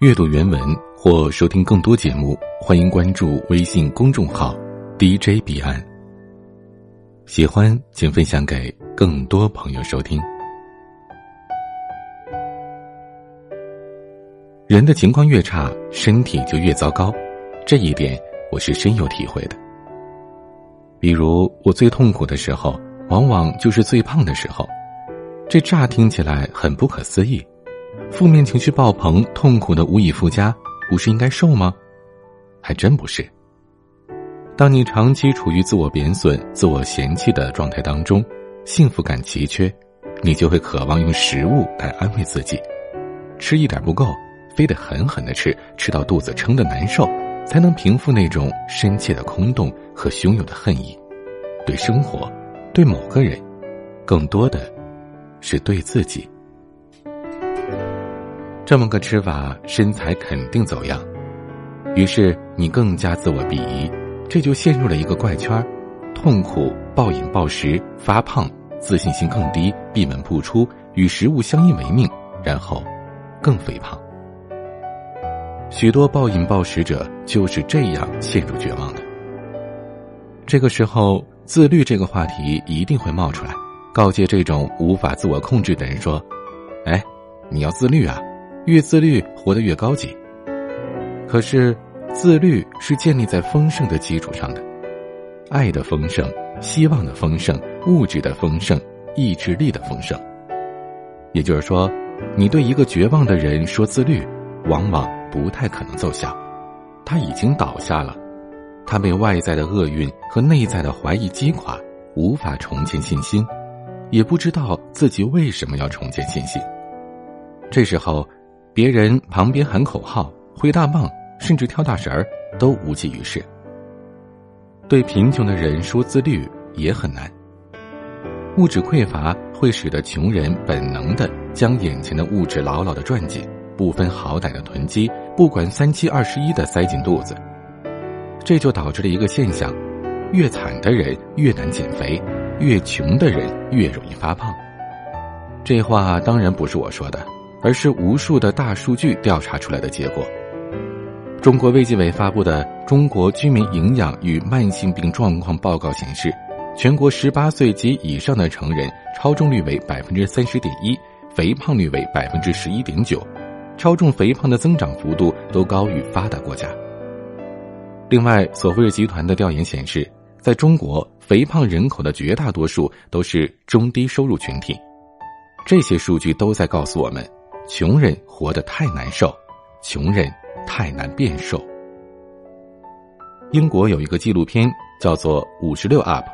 阅读原文或收听更多节目，欢迎关注微信公众号 DJ 彼岸。喜欢请分享给更多朋友收听。人的情况越差，身体就越糟糕，这一点我是深有体会的。比如我最痛苦的时候，往往就是最胖的时候。这乍听起来很不可思议，负面情绪爆棚，痛苦的无以复加，不是应该瘦吗？还真不是。当你长期处于自我贬损、自我嫌弃的状态当中，幸福感奇缺，你就会渴望用食物来安慰自己，吃一点不够，非得狠狠的吃，吃到肚子撑的难受，才能平复那种深切的空洞和汹涌的恨意，对生活，对某个人，更多的。是对自己，这么个吃法，身材肯定走样。于是你更加自我鄙夷，这就陷入了一个怪圈痛苦、暴饮暴食、发胖、自信心更低、闭门不出、与食物相依为命，然后更肥胖。许多暴饮暴食者就是这样陷入绝望的。这个时候，自律这个话题一定会冒出来。告诫这种无法自我控制的人说：“哎，你要自律啊，越自律活得越高级。”可是，自律是建立在丰盛的基础上的，爱的丰盛、希望的丰盛、物质的丰盛、意志力的丰盛。也就是说，你对一个绝望的人说自律，往往不太可能奏效，他已经倒下了，他被外在的厄运和内在的怀疑击垮，无法重建信心。也不知道自己为什么要重建信心。这时候，别人旁边喊口号、挥大棒，甚至跳大神儿，都无济于事。对贫穷的人说自律也很难。物质匮乏会使得穷人本能的将眼前的物质牢牢的攥紧，不分好歹的囤积，不管三七二十一的塞进肚子。这就导致了一个现象：越惨的人越难减肥。越穷的人越容易发胖，这话当然不是我说的，而是无数的大数据调查出来的结果。中国卫计委发布的《中国居民营养与慢性病状况报告》显示，全国十八岁及以上的成人超重率为百分之三十点一，肥胖率为百分之十一点九，超重肥胖的增长幅度都高于发达国家。另外，索菲尔集团的调研显示。在中国，肥胖人口的绝大多数都是中低收入群体，这些数据都在告诉我们：穷人活得太难受，穷人太难变瘦。英国有一个纪录片叫做《五十六 up》，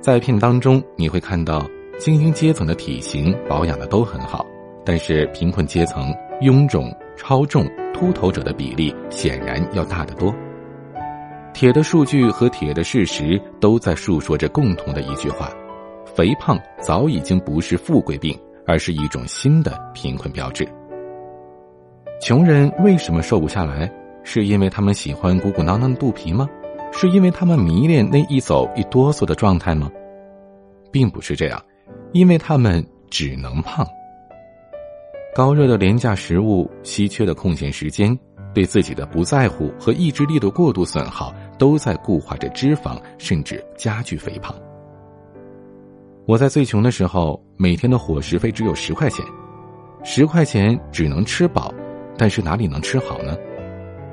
在片当中你会看到精英阶层的体型保养的都很好，但是贫困阶层臃肿、超重、秃头者的比例显然要大得多。铁的数据和铁的事实都在述说着共同的一句话：肥胖早已经不是富贵病，而是一种新的贫困标志。穷人为什么瘦不下来？是因为他们喜欢鼓鼓囊囊的肚皮吗？是因为他们迷恋那一走一哆嗦的状态吗？并不是这样，因为他们只能胖。高热的廉价食物，稀缺的空闲时间。对自己的不在乎和意志力的过度损耗，都在固化着脂肪，甚至加剧肥胖。我在最穷的时候，每天的伙食费只有十块钱，十块钱只能吃饱，但是哪里能吃好呢？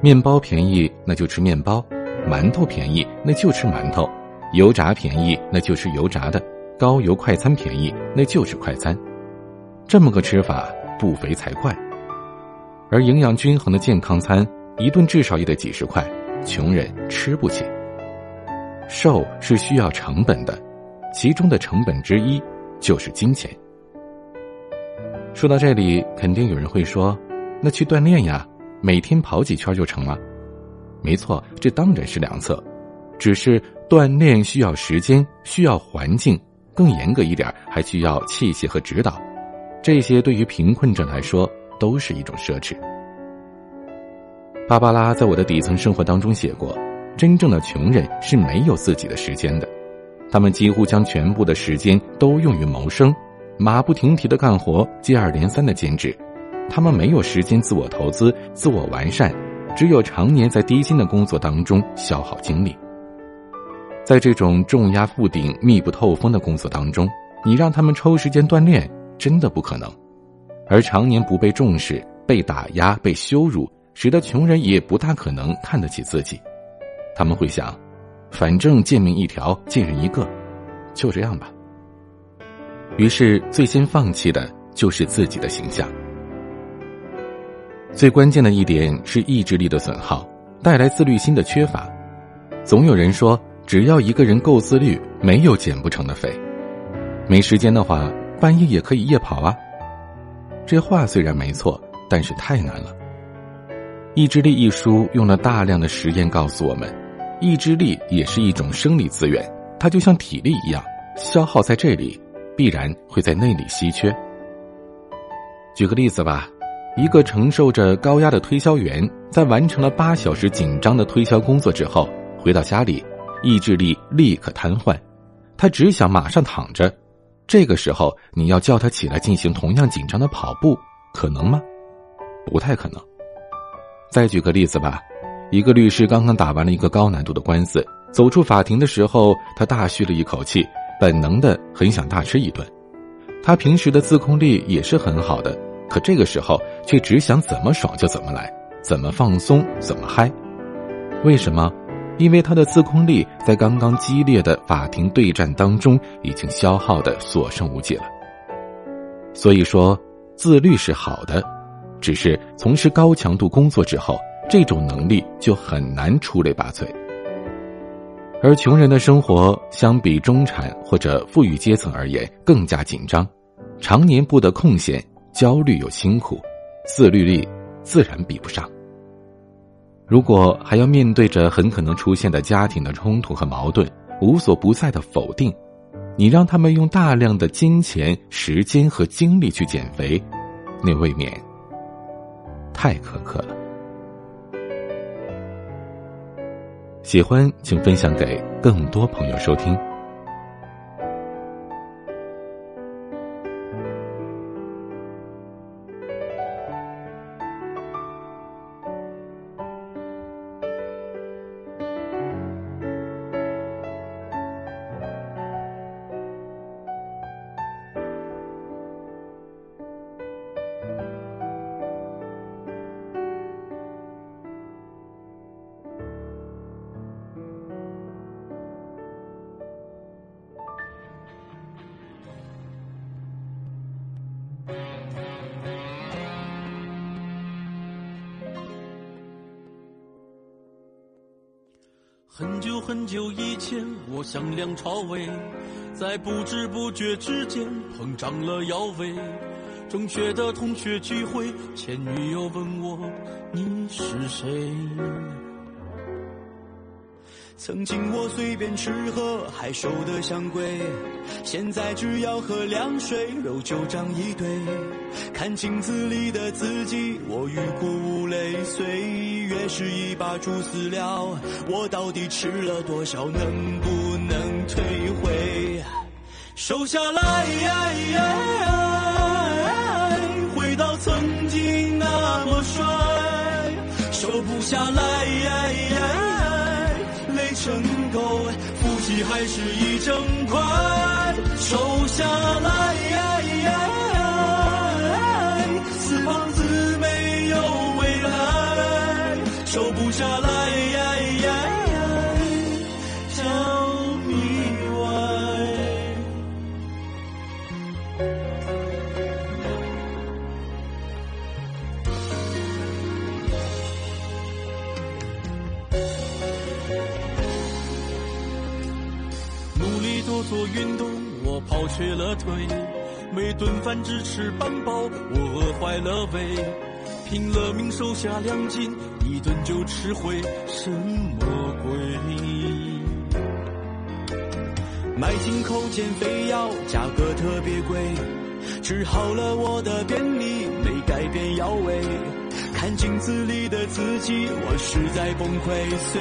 面包便宜，那就吃面包；馒头便宜，那就吃馒头；油炸便宜，那就吃油炸的；高油快餐便宜，那就吃快餐。这么个吃法，不肥才怪。而营养均衡的健康餐，一顿至少也得几十块，穷人吃不起。瘦是需要成本的，其中的成本之一就是金钱。说到这里，肯定有人会说：“那去锻炼呀，每天跑几圈就成了。”没错，这当然是良策，只是锻炼需要时间，需要环境，更严格一点，还需要器械和指导。这些对于贫困者来说。都是一种奢侈。芭芭拉在我的底层生活当中写过，真正的穷人是没有自己的时间的，他们几乎将全部的时间都用于谋生，马不停蹄的干活，接二连三的兼职，他们没有时间自我投资、自我完善，只有常年在低薪的工作当中消耗精力。在这种重压负顶、密不透风的工作当中，你让他们抽时间锻炼，真的不可能。而常年不被重视、被打压、被羞辱，使得穷人也不大可能看得起自己。他们会想，反正贱命一条，贱人一个，就这样吧。于是，最先放弃的就是自己的形象。最关键的一点是意志力的损耗，带来自律心的缺乏。总有人说，只要一个人够自律，没有减不成的肥。没时间的话，半夜也可以夜跑啊。这话虽然没错，但是太难了。《意志力》一书用了大量的实验告诉我们，意志力也是一种生理资源，它就像体力一样，消耗在这里，必然会在那里稀缺。举个例子吧，一个承受着高压的推销员，在完成了八小时紧张的推销工作之后，回到家里，意志力立刻瘫痪，他只想马上躺着。这个时候，你要叫他起来进行同样紧张的跑步，可能吗？不太可能。再举个例子吧，一个律师刚刚打完了一个高难度的官司，走出法庭的时候，他大吁了一口气，本能的很想大吃一顿。他平时的自控力也是很好的，可这个时候却只想怎么爽就怎么来，怎么放松怎么嗨。为什么？因为他的自控力在刚刚激烈的法庭对战当中已经消耗的所剩无几了。所以说，自律是好的，只是从事高强度工作之后，这种能力就很难出类拔萃。而穷人的生活相比中产或者富裕阶层而言更加紧张，常年不得空闲，焦虑又辛苦，自律力自然比不上。如果还要面对着很可能出现的家庭的冲突和矛盾，无所不在的否定，你让他们用大量的金钱、时间和精力去减肥，那未免太苛刻了。喜欢请分享给更多朋友收听。很久很久以前，我像梁朝伟，在不知不觉之间膨胀了腰围。中学的同学聚会，前女友问我你是谁？曾经我随便吃喝，还瘦得像鬼，现在只要喝凉水，肉就长一堆。看镜子里的自己，我欲哭无泪。岁月是一把猪饲料，我到底吃了多少，能不能退回？瘦下来，回到曾还是一整块。瘦下来。做运动，我跑瘸了腿，每顿饭只吃半饱，我饿坏了胃。拼了命瘦下两斤，一顿就吃回什么鬼？买进口减肥药，价格特别贵，治好了我的便秘，没改变腰围。看镜子里的自己我实在崩溃岁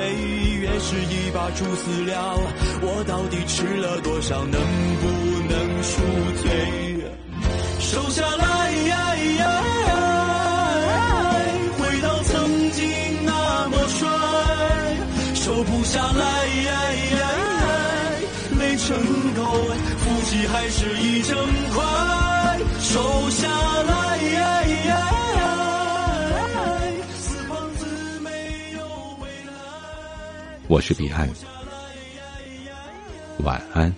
月是一把猪饲料我到底吃了多少能不能赎罪瘦下来回到曾经那么帅瘦不下来累成狗腹肌还是一整块。瘦下来我是彼岸，晚安。